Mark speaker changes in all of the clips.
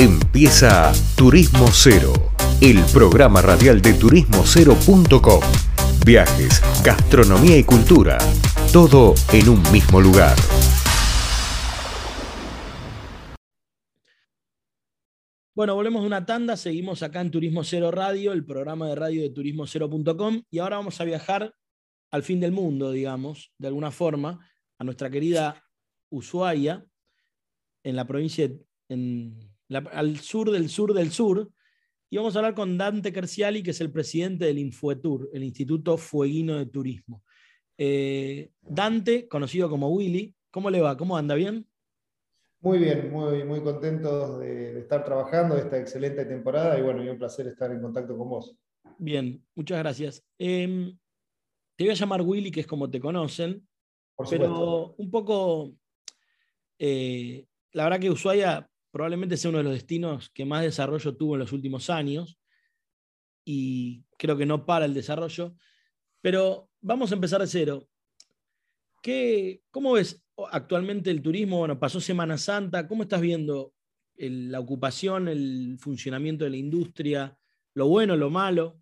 Speaker 1: Empieza Turismo Cero, el programa radial de turismocero.com. Viajes, gastronomía y cultura, todo en un mismo lugar.
Speaker 2: Bueno, volvemos de una tanda, seguimos acá en Turismo Cero Radio, el programa de radio de turismocero.com, y ahora vamos a viajar al fin del mundo, digamos, de alguna forma, a nuestra querida Ushuaia, en la provincia, en al sur del sur del sur, y vamos a hablar con Dante Kerciali, que es el presidente del Infuetur, el Instituto Fueguino de Turismo. Eh, Dante, conocido como Willy, ¿cómo le va? ¿Cómo anda? ¿Bien?
Speaker 3: Muy bien, muy, muy contento de, estar trabajando esta excelente temporada y bueno, y un placer estar en contacto con vos.
Speaker 2: Bien, muchas gracias. Em, te voy a llamar Willy, que es como te conocen, pero un poco, eh, la verdad que Ushuaia probablemente sea uno de los destinos que más desarrollo tuvo en los últimos años y creo que no para el desarrollo. Pero vamos a empezar de cero. ¿Qué, ¿Cómo ves actualmente el turismo? Bueno, pasó Semana Santa, ¿cómo estás viendo la ocupación, el funcionamiento de la industria, lo bueno, lo malo?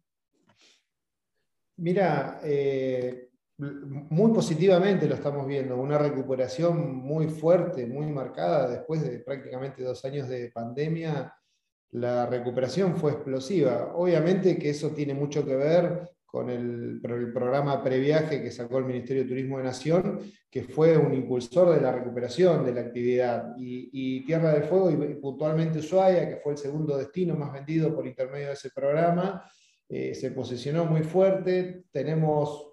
Speaker 3: Mira, eh, muy positivamente lo estamos viendo, una recuperación muy fuerte, muy marcada después de prácticamente dos años de pandemia. La recuperación fue explosiva. Obviamente que eso tiene mucho que ver con el, el programa previaje que sacó el Ministerio de Turismo de Nación, que fue un impulsor de la recuperación de la actividad. Y, Tierra del Fuego y, puntualmente Ushuaia, que fue el segundo destino más vendido por intermedio de ese programa, eh, se posicionó muy fuerte. Tenemos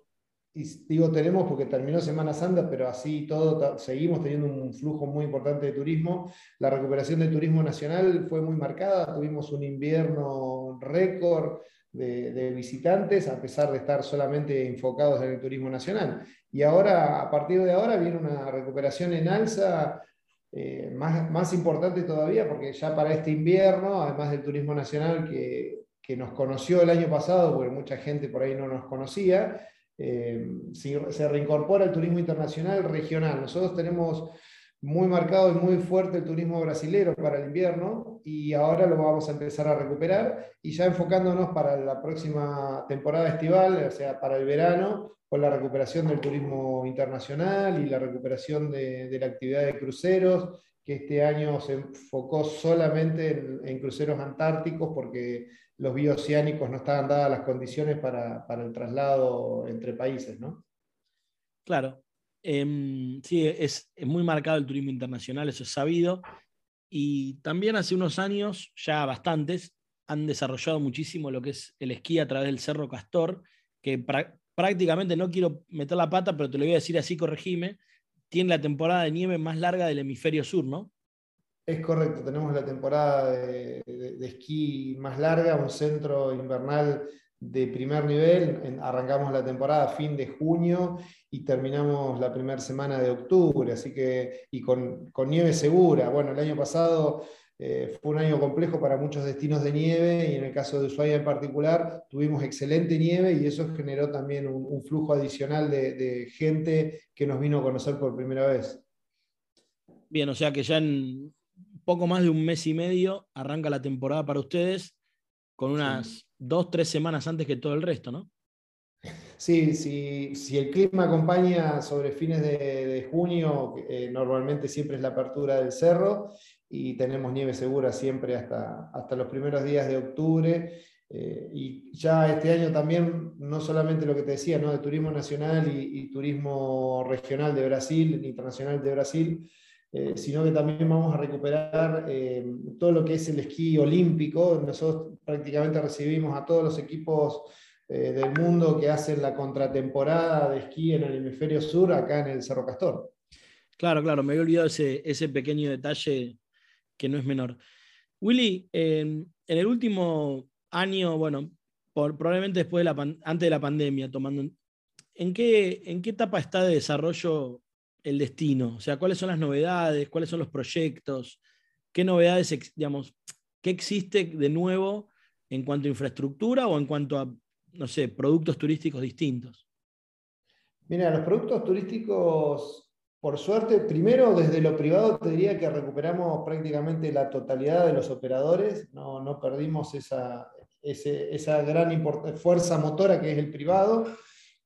Speaker 3: y digo tenemos porque terminó Semana Santa, pero así todo seguimos teniendo un flujo muy importante de turismo. La recuperación del turismo nacional fue muy marcada, tuvimos un invierno récord de, visitantes, a pesar de estar solamente enfocados en el turismo nacional. Y ahora, a partir de ahora, viene una recuperación en alza. Eh, más, más importante todavía, porque ya para este invierno, además del turismo nacional que, que nos conoció el año pasado, porque mucha gente por ahí no nos conocía, eh, se reincorpora el turismo internacional regional. Nosotros tenemos muy marcado y muy fuerte el turismo brasilero para el invierno y ahora lo vamos a empezar a recuperar y ya enfocándonos para la próxima temporada estival, o sea, para el verano, con la recuperación del turismo internacional y la recuperación de, de la actividad de cruceros, que este año se enfocó solamente en, en cruceros antárticos porque los bioceánicos no estaban dadas las condiciones para, el traslado entre países, ¿no?
Speaker 2: Claro. Em, sí, es, muy marcado el turismo internacional, eso es sabido. Y también hace unos años, ya bastantes, han desarrollado muchísimo lo que es el esquí a través del Cerro Castor, que prácticamente no quiero meter la pata, pero te lo voy a decir así, corregime, tiene la temporada de nieve más larga del hemisferio sur, ¿no?
Speaker 3: Es correcto, tenemos la temporada de, esquí más larga, un centro invernal de primer nivel. arrancamos la temporada a fin de junio y terminamos la primera semana de octubre, así que, y con, nieve segura. Bueno, el año pasado eh, fue un año complejo para muchos destinos de nieve y en el caso de Ushuaia en particular tuvimos excelente nieve y eso generó también un, flujo adicional de gente que nos vino a conocer por primera vez.
Speaker 2: Bien, o sea que ya en poco más de un mes y medio arranca la temporada para ustedes, con unas dos, tres semanas antes que todo el resto, ¿no?
Speaker 3: Sí, si el clima acompaña sobre fines de, junio, eh, normalmente siempre es la apertura del cerro y tenemos nieve segura siempre hasta, hasta los primeros días de octubre. Eh, y ya este año también, no solamente lo que te decía, ¿no? de turismo nacional y, y turismo regional de Brasil, internacional de Brasil, eh, sino que también vamos a recuperar eh, todo lo que es el esquí olímpico. Nosotros prácticamente recibimos a todos los equipos eh, del mundo que hacen la contratemporada de esquí en el hemisferio sur, acá en el Cerro Castor.
Speaker 2: Claro, claro, me había olvidado ese, ese pequeño detalle que no es menor. Willy, en el último año, bueno, probablemente después de la antes de la pandemia, tomando, ¿en qué, ¿en qué etapa está de desarrollo el destino? O sea, ¿cuáles son las novedades? ¿Cuáles son los proyectos? ¿Qué novedades, digamos, qué existe de nuevo en cuanto a infraestructura o en cuanto a, no sé, productos turísticos distintos?
Speaker 3: Mira, los productos turísticos por suerte, primero desde lo privado te diría que recuperamos prácticamente la totalidad de los operadores, no, no perdimos esa, esa gran fuerza motora que es el privado,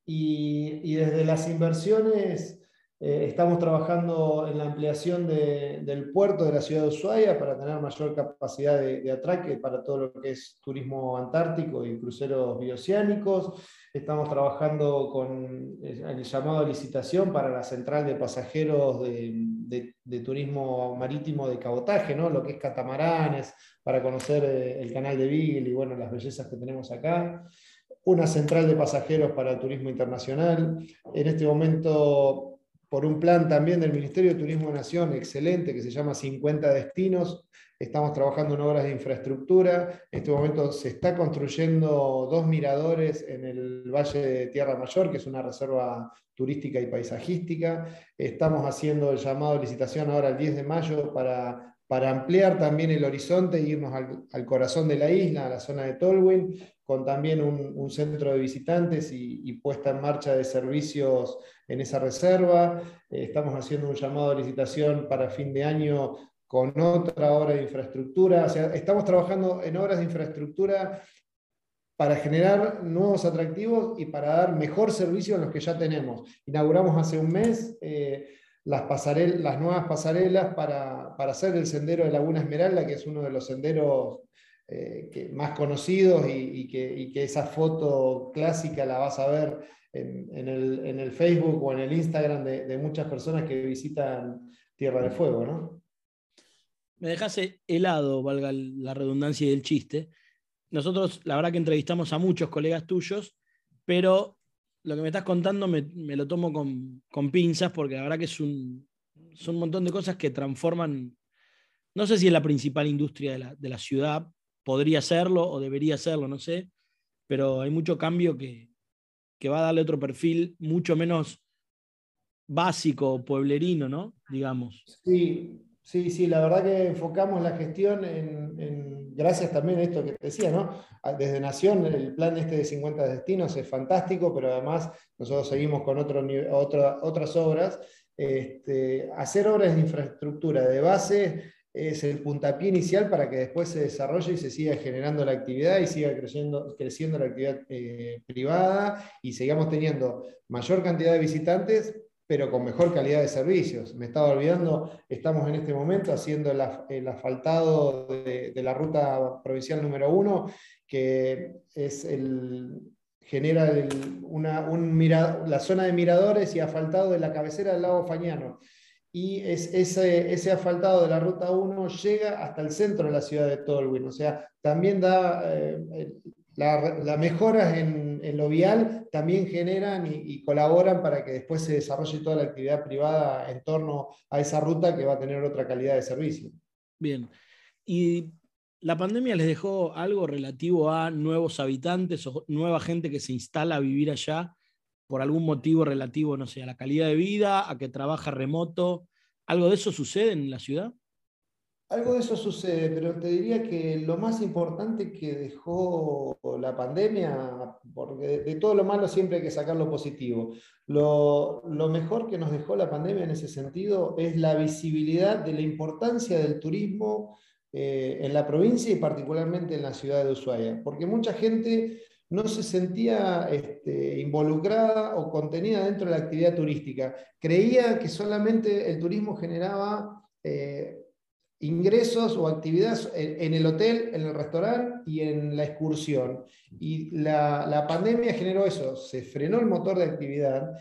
Speaker 3: y, y desde las inversiones eh, estamos trabajando en la ampliación del puerto de la ciudad de Ushuaia para tener mayor capacidad de, atraque para todo lo que es turismo antártico y cruceros bioceánicos. Estamos trabajando con el llamado a licitación para la central de pasajeros de, turismo marítimo de cabotaje, ¿no? lo que es catamaranes, para conocer eh, el canal de Beagle y bueno, las bellezas que tenemos acá una central de pasajeros para el turismo internacional. En este momento por un plan también del Ministerio de Turismo de Nación, excelente, que se llama 50 Destinos. Estamos trabajando en obras de infraestructura. En este momento se está construyendo dos miradores en el Valle de Tierra Mayor, que es una reserva turística y paisajística. Estamos haciendo el llamado de licitación ahora el 10 de mayo para, para ampliar también el horizonte e irnos al, corazón de la isla, a la zona de Tolwyn, con también un, centro de visitantes y, y puesta en marcha de servicios en esa reserva. Eh, estamos haciendo un llamado a licitación para fin de año con otra obra de infraestructura. O sea, estamos trabajando en obras de infraestructura para generar nuevos atractivos y para dar mejor servicio a los que ya tenemos. Inauguramos hace un mes eh, las, nuevas pasarelas para, para, hacer el sendero de Laguna Esmeralda, que es uno de los senderos eh, más conocidos y, que, y, que, esa foto clásica la vas a ver en, el, Facebook o en el Instagram de, muchas personas que visitan Tierra de Fuego, ¿no?
Speaker 2: Me dejase helado, valga la redundancia del chiste. Nosotros, la verdad que entrevistamos a muchos colegas tuyos, pero lo que me estás contando me, lo tomo con, pinzas porque la verdad que es un, son un montón de cosas que transforman, no sé si es la principal industria de la, de la ciudad, podría serlo o debería serlo, no sé, pero hay mucho cambio que, que va a darle otro perfil mucho menos básico, pueblerino, ¿no? Digamos.
Speaker 3: Sí, sí, sí, la verdad que enfocamos la gestión en, gracias también a esto que te decía, ¿no? Desde Nación, el plan este de 50 destinos es fantástico, pero además nosotros seguimos con otro, otras obras. Este, hacer obras de infraestructura de base es el puntapié inicial para que después se desarrolle y se siga generando la actividad y siga creciendo, creciendo la actividad eh, privada y sigamos teniendo mayor cantidad de visitantes, pero con mejor calidad de servicios. Me estaba olvidando, estamos en este momento haciendo el, asfaltado de, la ruta provincial número uno, que es el, genera una, la zona de miradores y asfaltado de la cabecera del lago Fañano y es, ese, ese, asfaltado de la ruta 1 llega hasta el centro de la ciudad de Tolwyn. O sea, también da eh, las mejoras en, lo vial, también generan y, colaboran para que después se desarrolle toda la actividad privada en torno a esa ruta que va a tener otra calidad de servicio.
Speaker 2: Bien. ¿Y la pandemia les dejó algo relativo a nuevos habitantes o nueva gente que se instala a vivir allá? por algún motivo relativo, no sé, a la calidad de vida, a que trabaja remoto. ¿Algo de eso sucede en la ciudad?
Speaker 3: Algo de eso sucede, pero te diría que lo más importante que dejó la pandemia, porque de, todo lo malo siempre hay que sacar lo positivo, lo, mejor que nos dejó la pandemia en ese sentido es la visibilidad de la importancia del turismo eh, en la provincia y particularmente en la ciudad de Ushuaia, porque mucha gente no se sentía este, involucrada o contenida dentro de la actividad turística. Creía que solamente el turismo generaba eh, ingresos o actividades en, el hotel, en el restaurante y en la excursión. Y la, la pandemia generó eso, se frenó el motor de actividad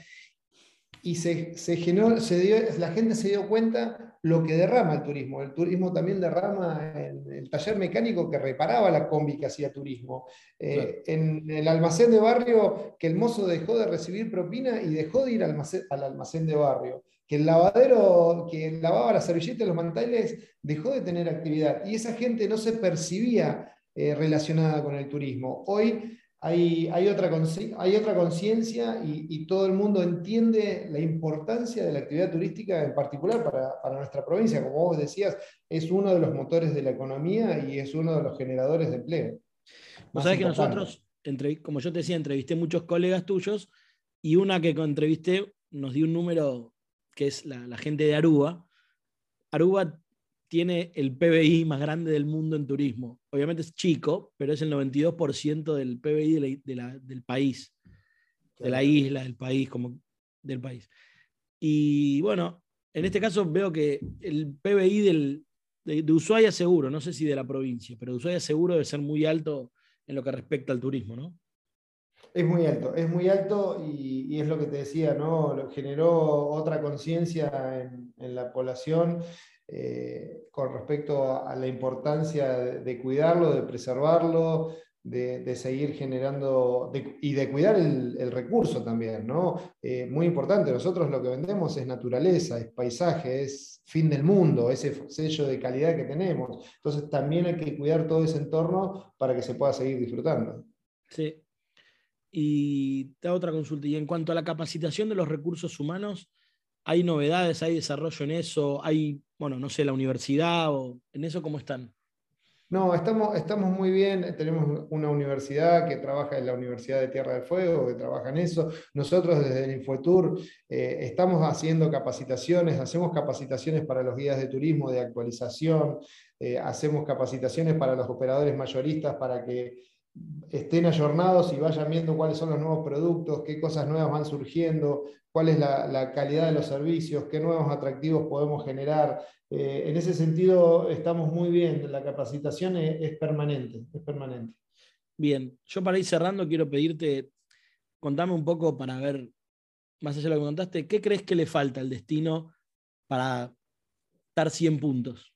Speaker 3: y se, se, generó, se dio, la gente se dio cuenta lo que derrama el turismo. El turismo también derrama en el taller mecánico que reparaba la combi que hacía turismo. Eh, en el almacén de barrio, que el mozo dejó de recibir propina y dejó de ir al almacén, al almacén de barrio. Que el lavadero que lavaba las servilletas los manteles dejó de tener actividad. Y esa gente no se percibía eh, relacionada con el turismo. Hoy hay, hay, otra, hay otra conciencia y, todo el mundo entiende la importancia de la actividad turística, en particular para, para, nuestra provincia. Como vos decías, es uno de los motores de la economía y es uno de los generadores de empleo.
Speaker 2: Vos sabés que nosotros, como yo te decía, entrevisté muchos colegas tuyos y una que entrevisté nos dio un número que es la, gente de Aruba, Aruba tiene el PBI más grande del mundo en turismo. Obviamente es chico, pero es el 92% del PBI del país, de la isla, del país, como del país. Y bueno, en este caso veo que el PBI del, de, Ushuaia seguro, no sé si de la provincia, pero de Ushuaia seguro debe ser muy alto en lo que respecta al turismo, ¿no?
Speaker 3: Es muy alto, es muy alto y, es lo que te decía, ¿no? Generó otra conciencia en, la población eh, con respecto a la importancia de, cuidarlo, de preservarlo, de, seguir generando y de cuidar el, recurso también, ¿no? Eh, muy importante, nosotros lo que vendemos es naturaleza, es paisaje, es fin del mundo, ese sello de calidad que tenemos. Entonces también hay que cuidar todo ese entorno para que se pueda seguir disfrutando.
Speaker 2: Sí. Y te otra consulta. Y en cuanto a la capacitación de los recursos humanos, ¿hay novedades, hay desarrollo en eso? ¿Hay, bueno, no sé, la universidad o en eso cómo están?
Speaker 3: No, estamos, estamos muy bien. Tenemos una universidad que trabaja en la Universidad de Tierra del Fuego, que trabaja en eso. Nosotros desde el Infotour eh, estamos haciendo capacitaciones, hacemos capacitaciones para los guías de turismo de actualización, eh, hacemos capacitaciones para los operadores mayoristas para que estén ayornados y vayan viendo cuáles son los nuevos productos, qué cosas nuevas van surgiendo, cuál es la, calidad de los servicios, qué nuevos atractivos podemos generar. Eh, en ese sentido, estamos muy bien. La capacitación es, permanente, es permanente.
Speaker 2: Bien, yo para ir cerrando quiero pedirte, contame un poco para ver, más allá de lo que contaste, ¿qué crees que le falta al destino para dar 100 puntos?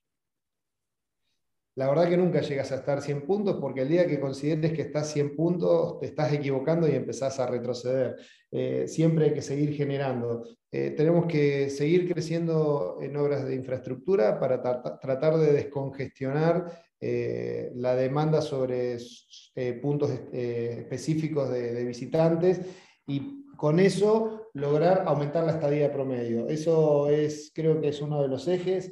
Speaker 3: La verdad que nunca llegas a estar 100 puntos porque el día que consideres que estás 100 puntos te estás equivocando y empezás a retroceder. Eh, siempre hay que seguir generando. Eh, tenemos que seguir creciendo en obras de infraestructura para tratar de descongestionar eh, la demanda sobre puntos específicos de, visitantes y con eso lograr aumentar la estadía promedio. Eso es, creo que es uno de los ejes.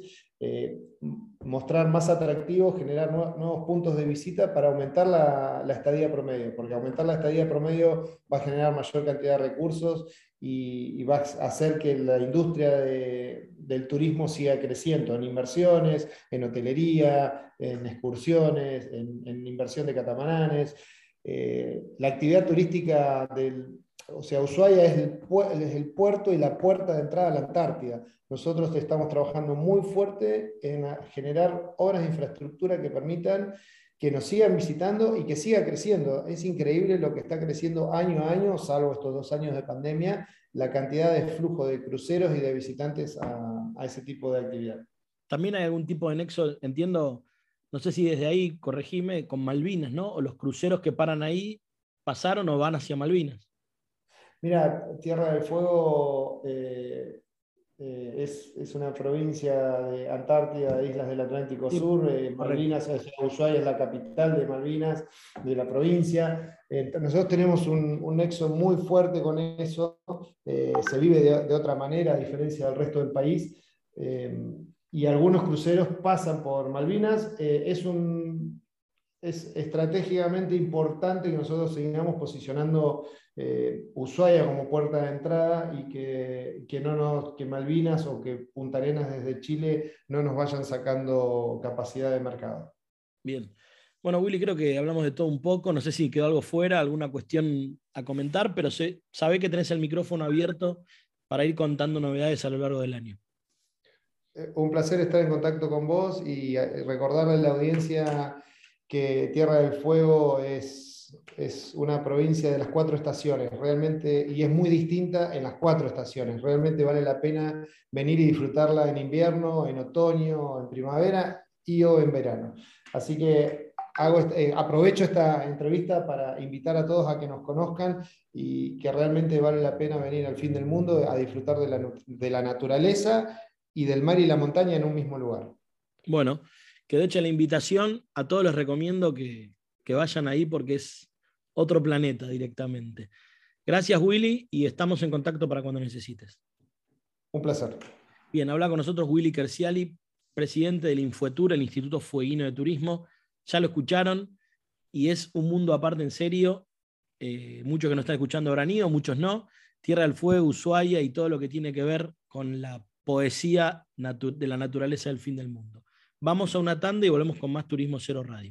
Speaker 3: Mostrar más atractivo, generar nuevos puntos de visita para aumentar la, estadía promedio, porque aumentar la estadía promedio va a generar mayor cantidad de recursos y, va a hacer que la industria del turismo siga creciendo en inversiones, en hotelería, en excursiones, en, inversión de catamaranes. Eh, la actividad turística del, o sea, Ushuaia es el, puerto y la puerta de entrada a la Antártida. Nosotros estamos trabajando muy fuerte en generar obras de infraestructura que permitan que nos sigan visitando y que siga creciendo. Es increíble lo que está creciendo año a año, salvo estos dos años de pandemia, la cantidad de flujo de cruceros y de visitantes a, a ese tipo de actividad.
Speaker 2: También hay algún tipo de nexo, entiendo, no sé si desde ahí, corregime, con Malvinas, ¿no? O los cruceros que paran ahí pasaron o van hacia Malvinas.
Speaker 3: Mira, Tierra del Fuego eh, eh, es, una provincia de Antártida, Islas del Atlántico Sur. Eh, Malvinas, Ushuaia es la capital de Malvinas, de la provincia. nosotros tenemos un, nexo muy fuerte con eso. se vive de, otra manera, a diferencia del resto del país. y algunos cruceros pasan por Malvinas. es un es estratégicamente importante que nosotros sigamos posicionando eh, Ushuaia como puerta de entrada y que, que, no nos, que Malvinas o que Punta Arenas desde Chile no nos vayan sacando capacidad de mercado.
Speaker 2: Bien. Bueno, Willy, creo que hablamos de todo un poco. No sé si quedó algo fuera, alguna cuestión a comentar, pero sé, sabe que tenés el micrófono abierto para ir contando novedades a lo largo del año.
Speaker 3: Eh, un placer estar en contacto con vos y eh, recordarle a la audiencia que Tierra del Fuego es, es una provincia de las cuatro estaciones, realmente, y es muy distinta en las cuatro estaciones. Realmente vale la pena venir y disfrutarla en invierno, en otoño, en primavera y o en verano. Así que eh, aprovecho esta entrevista para invitar a todos a que nos conozcan y que realmente vale la pena venir al fin del mundo a disfrutar de la, de la naturaleza y del mar y la montaña en un mismo lugar.
Speaker 2: Bueno, quedó hecha la invitación. A todos les recomiendo que, vayan ahí porque es otro planeta directamente. Gracias, Willy, y estamos en contacto para cuando necesites.
Speaker 3: Un placer.
Speaker 2: Bien, habla con nosotros Willy Kerciali, presidente del Infuetur, el Instituto Fueguino de Turismo. Ya lo escucharon y es un mundo aparte en serio. Eh, muchos que nos están escuchando habrán ido, muchos no. Tierra del Fuego, Ushuaia y todo lo que tiene que ver con la poesía de la naturaleza del fin del mundo. Vamos a una tanda y volvemos con más Turismo Cero Radio.